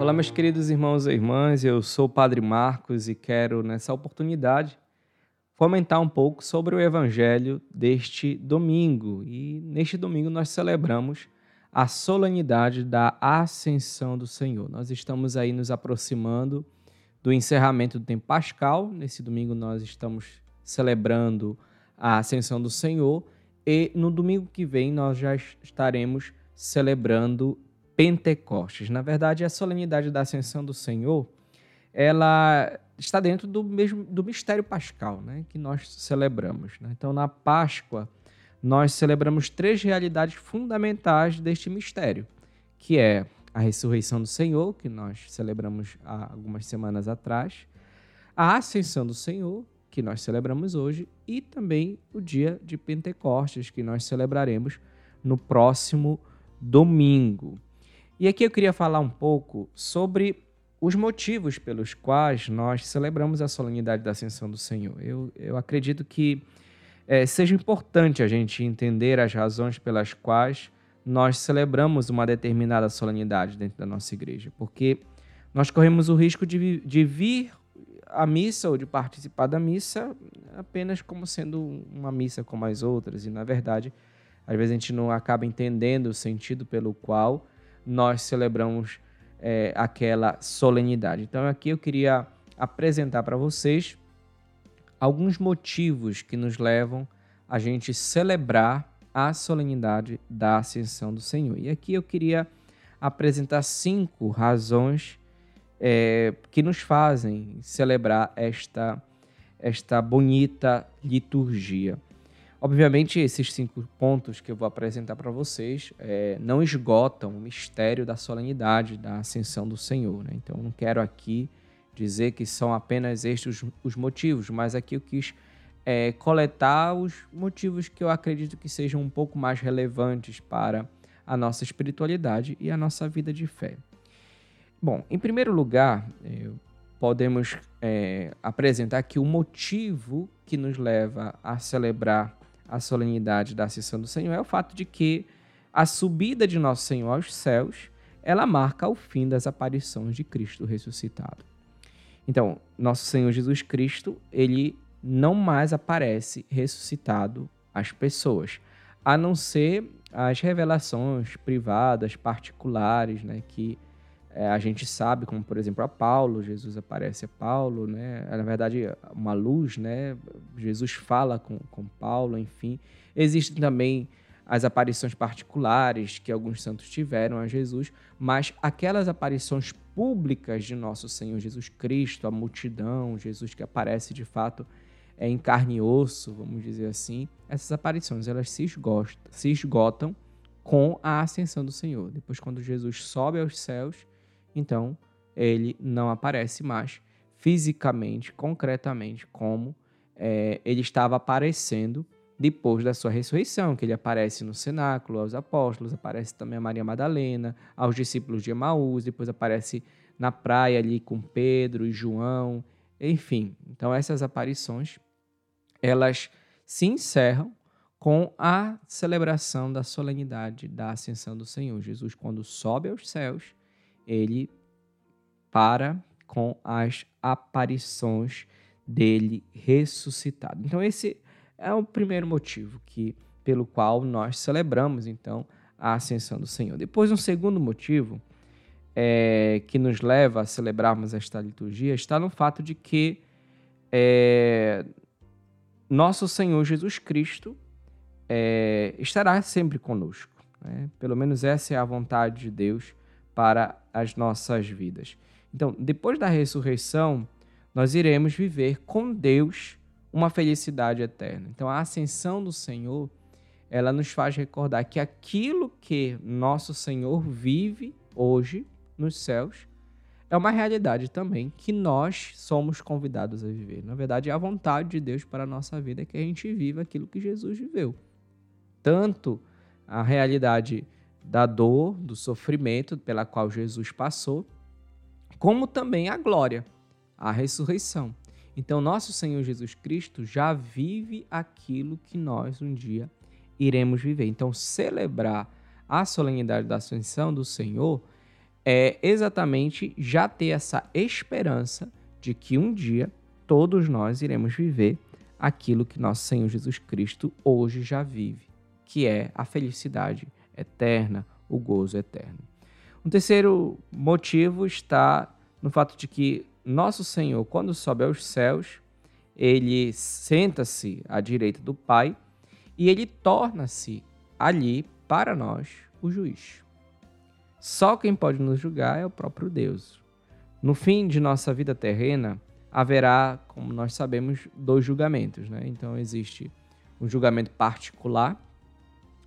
Olá, meus queridos irmãos e irmãs, eu sou o Padre Marcos e quero, nessa oportunidade, comentar um pouco sobre o Evangelho deste domingo. E neste domingo nós celebramos a solenidade da Ascensão do Senhor. Nós estamos aí nos aproximando do encerramento do tempo pascal. Nesse domingo nós estamos celebrando a Ascensão do Senhor e no domingo que vem nós já estaremos celebrando Pentecostes. Na verdade, a solenidade da Ascensão do Senhor, ela está dentro do mesmo do mistério pascal, né, que nós celebramos. Né? Então, na Páscoa, nós celebramos três realidades fundamentais deste mistério, que é a ressurreição do Senhor, que nós celebramos há algumas semanas atrás, a ascensão do Senhor, que nós celebramos hoje, e também o dia de Pentecostes, que nós celebraremos no próximo domingo. E aqui eu queria falar um pouco sobre os motivos pelos quais nós celebramos a solenidade da Ascensão do Senhor. Eu, eu acredito que é, seja importante a gente entender as razões pelas quais nós celebramos uma determinada solenidade dentro da nossa igreja, porque nós corremos o risco de, de vir à missa ou de participar da missa apenas como sendo uma missa como as outras, e na verdade, às vezes a gente não acaba entendendo o sentido pelo qual nós celebramos é, aquela solenidade. Então, aqui eu queria apresentar para vocês alguns motivos que nos levam a gente celebrar a solenidade da Ascensão do Senhor. E aqui eu queria apresentar cinco razões é, que nos fazem celebrar esta, esta bonita liturgia. Obviamente, esses cinco pontos que eu vou apresentar para vocês é, não esgotam o mistério da solenidade da ascensão do Senhor. Né? Então, não quero aqui dizer que são apenas estes os, os motivos, mas aqui eu quis é, coletar os motivos que eu acredito que sejam um pouco mais relevantes para a nossa espiritualidade e a nossa vida de fé. Bom, em primeiro lugar, podemos é, apresentar que o motivo que nos leva a celebrar a solenidade da Ascensão do Senhor é o fato de que a subida de Nosso Senhor aos céus, ela marca o fim das aparições de Cristo ressuscitado. Então, Nosso Senhor Jesus Cristo, ele não mais aparece ressuscitado às pessoas, a não ser as revelações privadas, particulares, né, que é, a gente sabe, como por exemplo a Paulo, Jesus aparece a Paulo, né? Na verdade, uma luz, né? Jesus fala com, com Paulo, enfim. Existem também as aparições particulares que alguns santos tiveram a Jesus, mas aquelas aparições públicas de nosso Senhor Jesus Cristo, a multidão, Jesus que aparece de fato é, em carne e osso, vamos dizer assim, essas aparições elas se esgotam, se esgotam com a ascensão do Senhor. Depois, quando Jesus sobe aos céus, então ele não aparece mais fisicamente, concretamente, como é, ele estava aparecendo depois da sua ressurreição, que ele aparece no cenáculo aos apóstolos, aparece também a Maria Madalena, aos discípulos de Emaús, depois aparece na praia ali com Pedro e João, enfim. Então essas aparições, elas se encerram com a celebração da solenidade da ascensão do Senhor. Jesus, quando sobe aos céus, ele para com as aparições dele ressuscitado. Então esse é o primeiro motivo que pelo qual nós celebramos então a ascensão do Senhor. Depois um segundo motivo é, que nos leva a celebrarmos esta liturgia está no fato de que é, nosso Senhor Jesus Cristo é, estará sempre conosco. Né? Pelo menos essa é a vontade de Deus para as nossas vidas. Então, depois da ressurreição, nós iremos viver com Deus uma felicidade eterna. Então, a ascensão do Senhor, ela nos faz recordar que aquilo que nosso Senhor vive hoje nos céus é uma realidade também que nós somos convidados a viver. Na verdade, é a vontade de Deus para a nossa vida que a gente viva aquilo que Jesus viveu. Tanto a realidade da dor, do sofrimento pela qual Jesus passou, como também a glória, a ressurreição. Então, nosso Senhor Jesus Cristo já vive aquilo que nós um dia iremos viver. Então, celebrar a solenidade da ascensão do Senhor é exatamente já ter essa esperança de que um dia todos nós iremos viver aquilo que nosso Senhor Jesus Cristo hoje já vive, que é a felicidade eterna, o gozo eterno. Um terceiro motivo está no fato de que nosso Senhor, quando sobe aos céus, ele senta-se à direita do Pai e ele torna-se ali para nós o juiz. Só quem pode nos julgar é o próprio Deus. No fim de nossa vida terrena, haverá, como nós sabemos, dois julgamentos. Né? Então, existe um julgamento particular,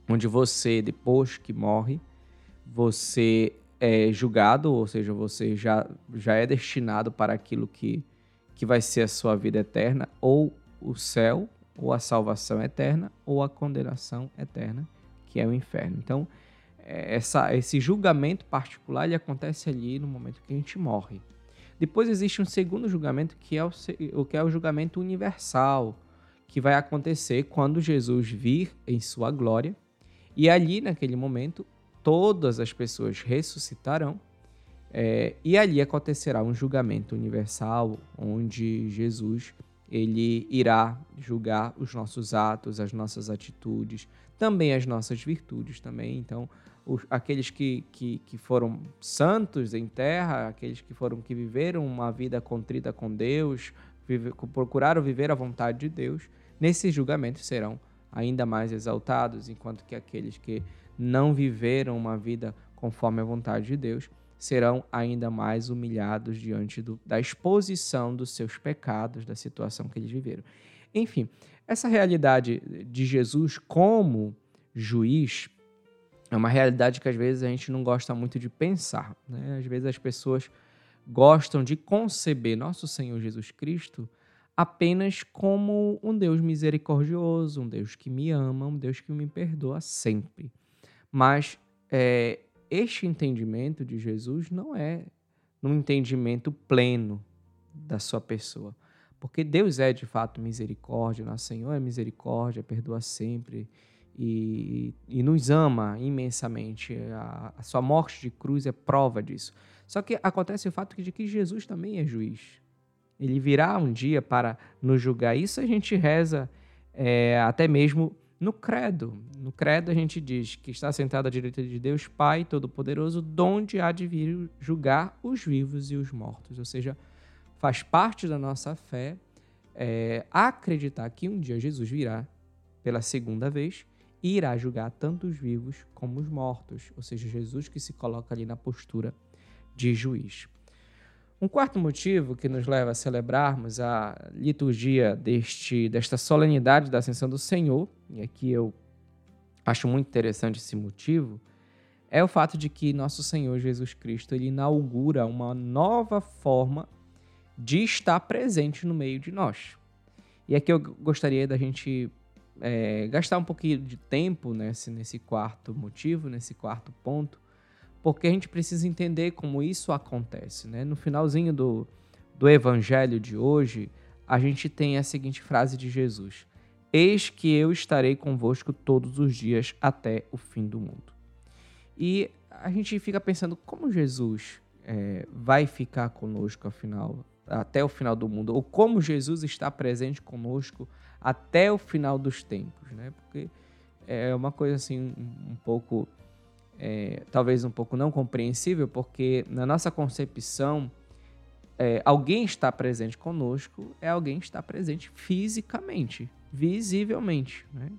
onde você, depois que morre, você é julgado, ou seja, você já, já é destinado para aquilo que, que vai ser a sua vida eterna, ou o céu, ou a salvação eterna, ou a condenação eterna, que é o inferno. Então, é, essa, esse julgamento particular ele acontece ali no momento que a gente morre. Depois existe um segundo julgamento que é o, o que é o julgamento universal, que vai acontecer quando Jesus vir em sua glória. E ali, naquele momento, todas as pessoas ressuscitarão. É, e ali acontecerá um julgamento universal, onde Jesus ele irá julgar os nossos atos, as nossas atitudes, também as nossas virtudes também. Então, os, aqueles que, que, que foram santos em terra, aqueles que foram que viveram uma vida contrita com Deus, vive, procuraram viver a vontade de Deus, nesses julgamentos serão ainda mais exaltados, enquanto que aqueles que não viveram uma vida conforme a vontade de Deus serão ainda mais humilhados diante do, da exposição dos seus pecados, da situação que eles viveram. Enfim, essa realidade de Jesus como juiz é uma realidade que às vezes a gente não gosta muito de pensar. Né? Às vezes as pessoas gostam de conceber nosso Senhor Jesus Cristo apenas como um Deus misericordioso, um Deus que me ama, um Deus que me perdoa sempre. Mas é, este entendimento de Jesus não é um entendimento pleno da sua pessoa. Porque Deus é de fato misericórdia, nosso Senhor é misericórdia, perdoa sempre e, e nos ama imensamente. A, a, sua morte de cruz é prova disso. Só que acontece o fato de que Jesus também é juiz. Ele virá um dia para nos julgar. Isso a gente reza é, até mesmo no credo. No credo a gente diz que está sentado à direita de Deus, Pai Todo-Poderoso, donde há de vir julgar os vivos e os mortos. Ou seja, faz parte da nossa fé é, acreditar que um dia Jesus virá pela segunda vez e irá julgar tanto os vivos como os mortos, ou seja, Jesus que se coloca ali na postura de juiz. Um quarto motivo que nos leva a celebrarmos a liturgia deste, desta solenidade da Ascensão do Senhor, e aqui eu acho muito interessante esse motivo, é o fato de que nosso Senhor Jesus Cristo ele inaugura uma nova forma de estar presente no meio de nós. E aqui eu gostaria da gente é, gastar um pouquinho de tempo nesse, nesse quarto motivo, nesse quarto ponto, porque a gente precisa entender como isso acontece. Né? No finalzinho do, do evangelho de hoje, a gente tem a seguinte frase de Jesus: Eis que eu estarei convosco todos os dias até o fim do mundo. E a gente fica pensando como Jesus é, vai ficar conosco afinal, até o final do mundo, ou como Jesus está presente conosco até o final dos tempos, né? Porque é uma coisa assim um pouco, é, talvez um pouco não compreensível, porque na nossa concepção é, alguém está presente conosco é alguém que está presente fisicamente, visivelmente, né?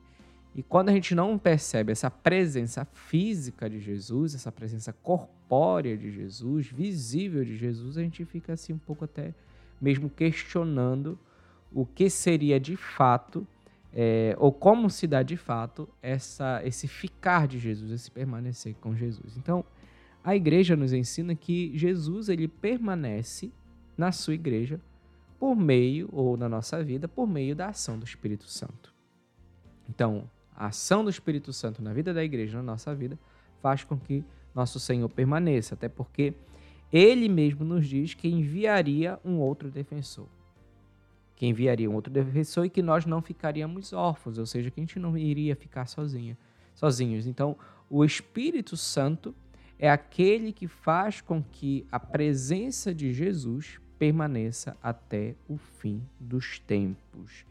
E quando a gente não percebe essa presença física de Jesus, essa presença corpórea de Jesus, visível de Jesus, a gente fica assim um pouco até mesmo questionando o que seria de fato, é, ou como se dá de fato, essa, esse ficar de Jesus, esse permanecer com Jesus. Então, a igreja nos ensina que Jesus ele permanece na sua igreja por meio, ou na nossa vida, por meio da ação do Espírito Santo. Então, a ação do Espírito Santo na vida da igreja, na nossa vida, faz com que nosso Senhor permaneça, até porque ele mesmo nos diz que enviaria um outro defensor que enviaria um outro defensor e que nós não ficaríamos órfãos, ou seja, que a gente não iria ficar sozinha, sozinhos. Então, o Espírito Santo, é aquele que faz com que a presença de Jesus permaneça até o fim dos tempos.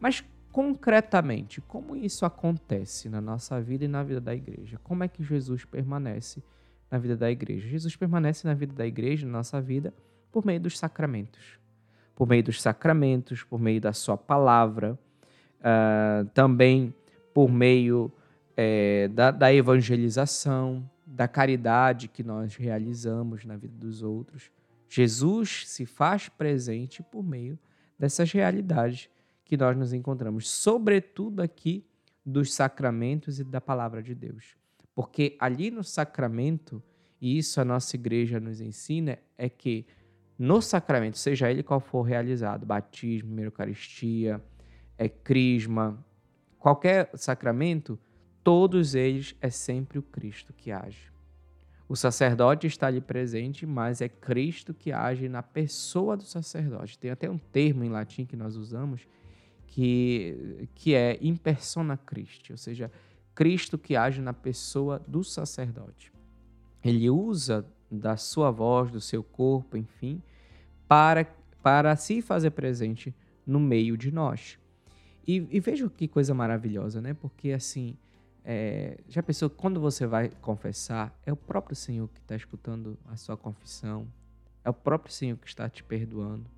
Mas concretamente, como isso acontece na nossa vida e na vida da igreja? Como é que Jesus permanece na vida da igreja? Jesus permanece na vida da igreja, na nossa vida, por meio dos sacramentos. Por meio dos sacramentos, por meio da sua palavra, uh, também por meio é, da, da evangelização, da caridade que nós realizamos na vida dos outros. Jesus se faz presente por meio dessas realidades que nós nos encontramos, sobretudo aqui dos sacramentos e da palavra de Deus. Porque ali no sacramento, e isso a nossa igreja nos ensina, é que no sacramento, seja ele qual for realizado, batismo, Eucaristia, é crisma, qualquer sacramento, todos eles é sempre o Cristo que age. O sacerdote está ali presente, mas é Cristo que age na pessoa do sacerdote. Tem até um termo em latim que nós usamos que, que é in persona Christi, ou seja, Cristo que age na pessoa do sacerdote. Ele usa da sua voz, do seu corpo, enfim, para, para se fazer presente no meio de nós. E, e veja que coisa maravilhosa, né? Porque assim, é, já pensou quando você vai confessar, é o próprio Senhor que está escutando a sua confissão, é o próprio Senhor que está te perdoando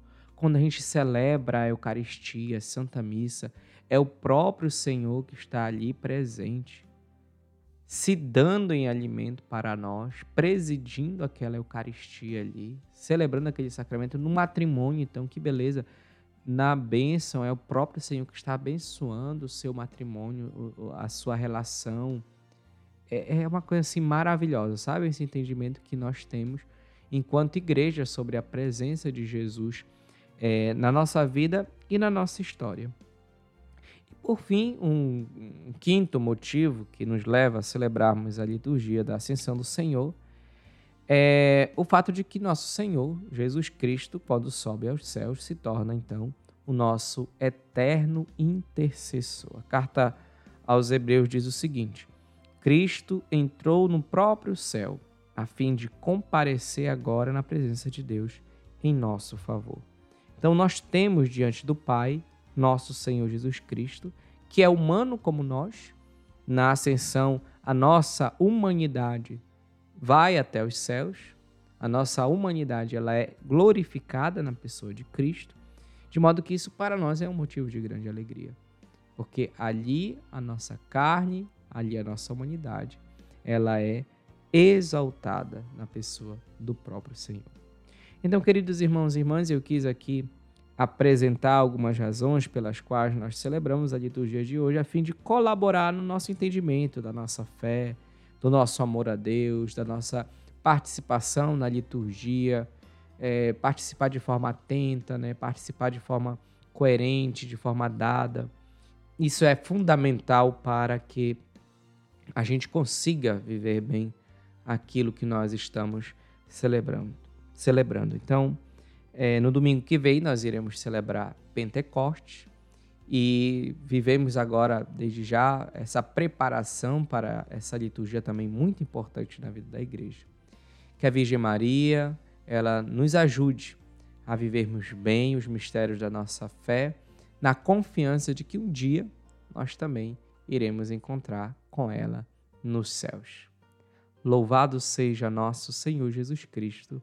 quando a gente celebra a Eucaristia, a Santa Missa, é o próprio Senhor que está ali presente, se dando em alimento para nós, presidindo aquela Eucaristia ali, celebrando aquele sacramento no matrimônio, então que beleza. Na bênção é o próprio Senhor que está abençoando o seu matrimônio, a sua relação. É, é uma coisa assim maravilhosa, sabe? Esse entendimento que nós temos enquanto igreja sobre a presença de Jesus é, na nossa vida e na nossa história. E por fim, um, um quinto motivo que nos leva a celebrarmos a liturgia da Ascensão do Senhor é o fato de que nosso Senhor, Jesus Cristo, quando sobe aos céus, se torna então o nosso eterno intercessor. A carta aos Hebreus diz o seguinte: Cristo entrou no próprio céu, a fim de comparecer agora na presença de Deus em nosso favor. Então nós temos diante do Pai nosso Senhor Jesus Cristo, que é humano como nós. Na ascensão, a nossa humanidade vai até os céus. A nossa humanidade ela é glorificada na pessoa de Cristo, de modo que isso para nós é um motivo de grande alegria. Porque ali a nossa carne, ali a nossa humanidade, ela é exaltada na pessoa do próprio Senhor. Então, queridos irmãos e irmãs, eu quis aqui apresentar algumas razões pelas quais nós celebramos a liturgia de hoje, a fim de colaborar no nosso entendimento da nossa fé, do nosso amor a Deus, da nossa participação na liturgia, é, participar de forma atenta, né? participar de forma coerente, de forma dada. Isso é fundamental para que a gente consiga viver bem aquilo que nós estamos celebrando celebrando. Então, é, no domingo que vem, nós iremos celebrar Pentecoste e vivemos agora, desde já, essa preparação para essa liturgia também muito importante na vida da igreja. Que a Virgem Maria, ela nos ajude a vivermos bem os mistérios da nossa fé, na confiança de que um dia nós também iremos encontrar com ela nos céus. Louvado seja nosso Senhor Jesus Cristo